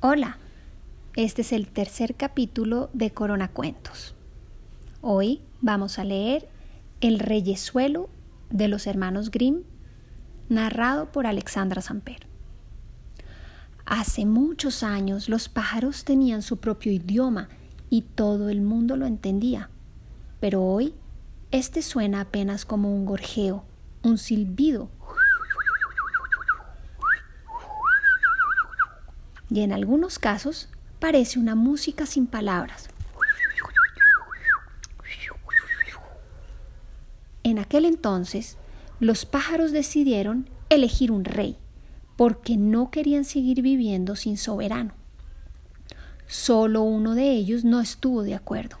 Hola, este es el tercer capítulo de Corona Cuentos. Hoy vamos a leer El reyesuelo de los hermanos Grimm, narrado por Alexandra Samper. Hace muchos años los pájaros tenían su propio idioma y todo el mundo lo entendía, pero hoy este suena apenas como un gorjeo, un silbido y en algunos casos parece una música sin palabras. En aquel entonces, los pájaros decidieron elegir un rey, porque no querían seguir viviendo sin soberano. Solo uno de ellos no estuvo de acuerdo.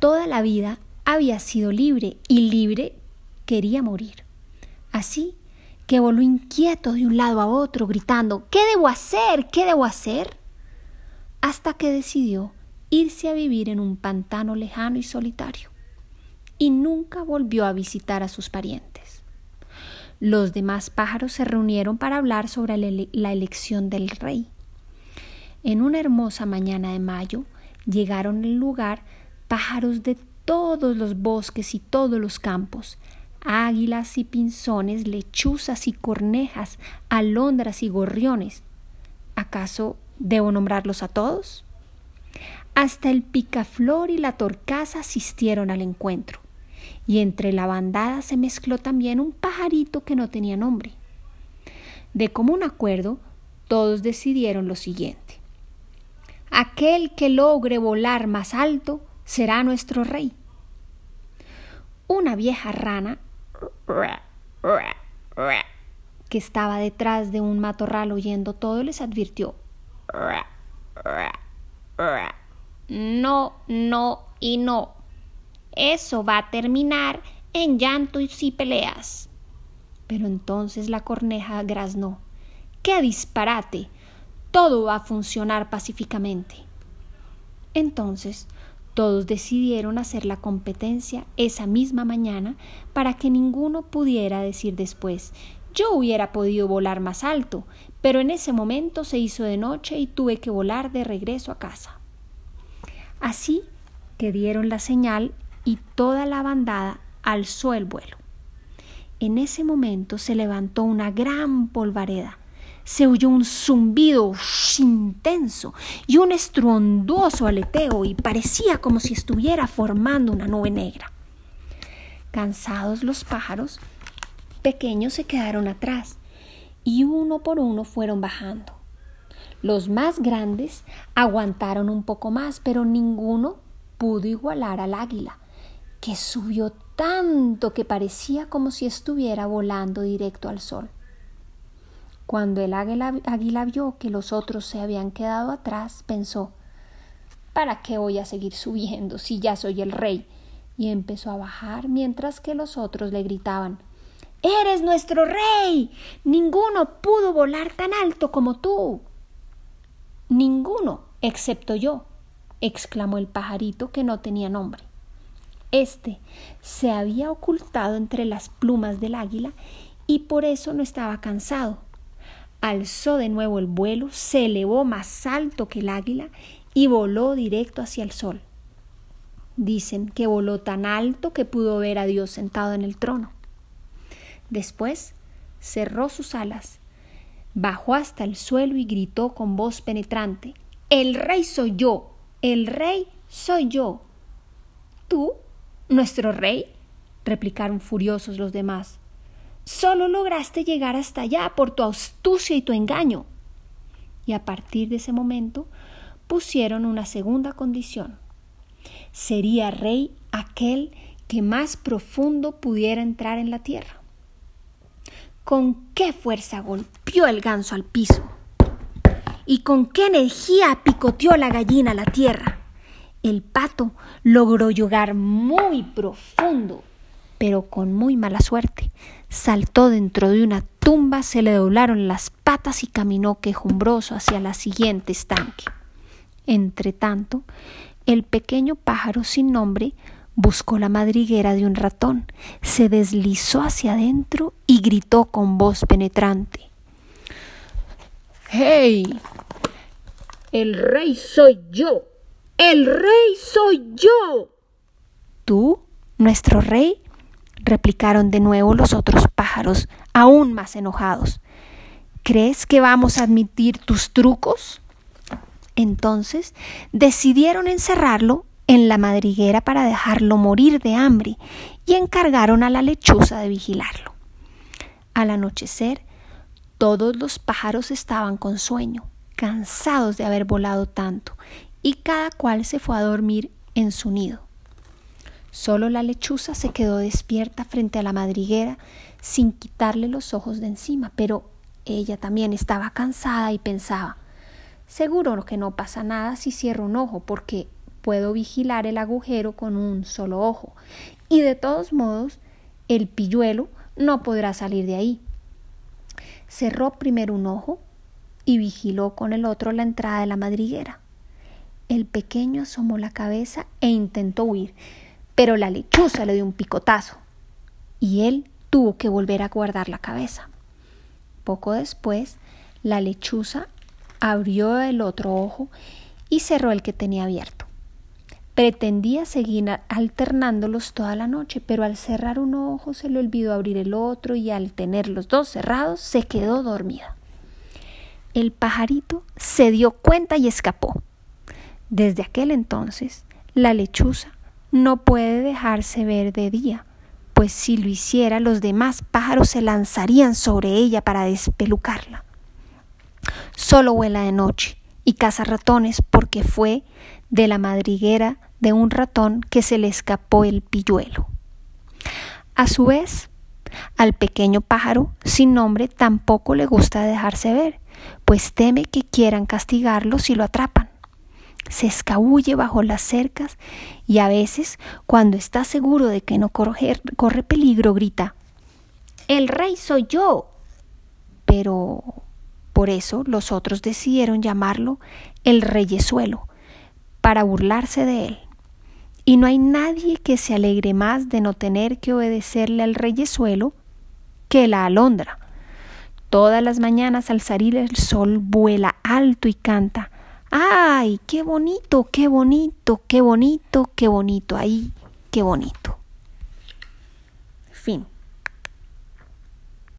Toda la vida había sido libre y libre quería morir. Así que voló inquieto de un lado a otro, gritando ¿Qué debo hacer? ¿Qué debo hacer? hasta que decidió irse a vivir en un pantano lejano y solitario, y nunca volvió a visitar a sus parientes. Los demás pájaros se reunieron para hablar sobre la elección del rey. En una hermosa mañana de mayo llegaron al lugar pájaros de todos los bosques y todos los campos, águilas y pinzones, lechuzas y cornejas, alondras y gorriones. ¿Acaso debo nombrarlos a todos? Hasta el picaflor y la torcaza asistieron al encuentro, y entre la bandada se mezcló también un pajarito que no tenía nombre. De común acuerdo, todos decidieron lo siguiente. Aquel que logre volar más alto será nuestro rey. Una vieja rana que estaba detrás de un matorral oyendo todo, les advirtió. No, no y no. Eso va a terminar en llanto y si peleas. Pero entonces la corneja graznó. ¡Qué disparate! Todo va a funcionar pacíficamente. Entonces todos decidieron hacer la competencia esa misma mañana para que ninguno pudiera decir después yo hubiera podido volar más alto, pero en ese momento se hizo de noche y tuve que volar de regreso a casa. Así que dieron la señal y toda la bandada alzó el vuelo. En ese momento se levantó una gran polvareda se oyó un zumbido intenso y un estruendoso aleteo y parecía como si estuviera formando una nube negra. Cansados los pájaros pequeños se quedaron atrás y uno por uno fueron bajando. Los más grandes aguantaron un poco más, pero ninguno pudo igualar al águila, que subió tanto que parecía como si estuviera volando directo al sol. Cuando el águila, vio que los otros se habían quedado atrás, pensó ¿Para qué voy a seguir subiendo si ya soy el rey? y empezó a bajar mientras que los otros le gritaban Eres nuestro rey. Ninguno pudo volar tan alto como tú. Ninguno, excepto yo, exclamó el pajarito que no tenía nombre. Este se había ocultado entre las plumas del águila y por eso no estaba cansado alzó de nuevo el vuelo, se elevó más alto que el águila y voló directo hacia el sol. Dicen que voló tan alto que pudo ver a Dios sentado en el trono. Después cerró sus alas, bajó hasta el suelo y gritó con voz penetrante El rey soy yo, el rey soy yo. ¿Tú? ¿Nuestro rey? replicaron furiosos los demás. Solo lograste llegar hasta allá por tu astucia y tu engaño. Y a partir de ese momento pusieron una segunda condición. Sería rey aquel que más profundo pudiera entrar en la tierra. Con qué fuerza golpeó el ganso al piso y con qué energía picoteó la gallina a la tierra. El pato logró llegar muy profundo pero con muy mala suerte. Saltó dentro de una tumba, se le doblaron las patas y caminó quejumbroso hacia la siguiente estanque. Entretanto, el pequeño pájaro sin nombre buscó la madriguera de un ratón, se deslizó hacia adentro y gritó con voz penetrante. ¡Hey! El rey soy yo. El rey soy yo. ¿Tú, nuestro rey? Replicaron de nuevo los otros pájaros, aún más enojados. ¿Crees que vamos a admitir tus trucos? Entonces decidieron encerrarlo en la madriguera para dejarlo morir de hambre y encargaron a la lechuza de vigilarlo. Al anochecer, todos los pájaros estaban con sueño, cansados de haber volado tanto, y cada cual se fue a dormir en su nido. Solo la lechuza se quedó despierta frente a la madriguera sin quitarle los ojos de encima, pero ella también estaba cansada y pensaba Seguro que no pasa nada si cierro un ojo, porque puedo vigilar el agujero con un solo ojo. Y de todos modos, el pilluelo no podrá salir de ahí. Cerró primero un ojo y vigiló con el otro la entrada de la madriguera. El pequeño asomó la cabeza e intentó huir, pero la lechuza le dio un picotazo y él tuvo que volver a guardar la cabeza. Poco después, la lechuza abrió el otro ojo y cerró el que tenía abierto. Pretendía seguir alternándolos toda la noche, pero al cerrar un ojo se le olvidó abrir el otro y al tener los dos cerrados se quedó dormida. El pajarito se dio cuenta y escapó. Desde aquel entonces, la lechuza no puede dejarse ver de día, pues si lo hiciera los demás pájaros se lanzarían sobre ella para despelucarla. Solo vuela de noche y caza ratones porque fue de la madriguera de un ratón que se le escapó el pilluelo. A su vez, al pequeño pájaro sin nombre tampoco le gusta dejarse ver, pues teme que quieran castigarlo si lo atrapan. Se escabulle bajo las cercas y a veces, cuando está seguro de que no corre, corre peligro, grita El rey soy yo. Pero por eso los otros decidieron llamarlo el reyesuelo, para burlarse de él. Y no hay nadie que se alegre más de no tener que obedecerle al reyesuelo que la alondra. Todas las mañanas al salir el sol vuela alto y canta ¡Ay, qué bonito, qué bonito, qué bonito, qué bonito! Ahí, qué bonito. Fin.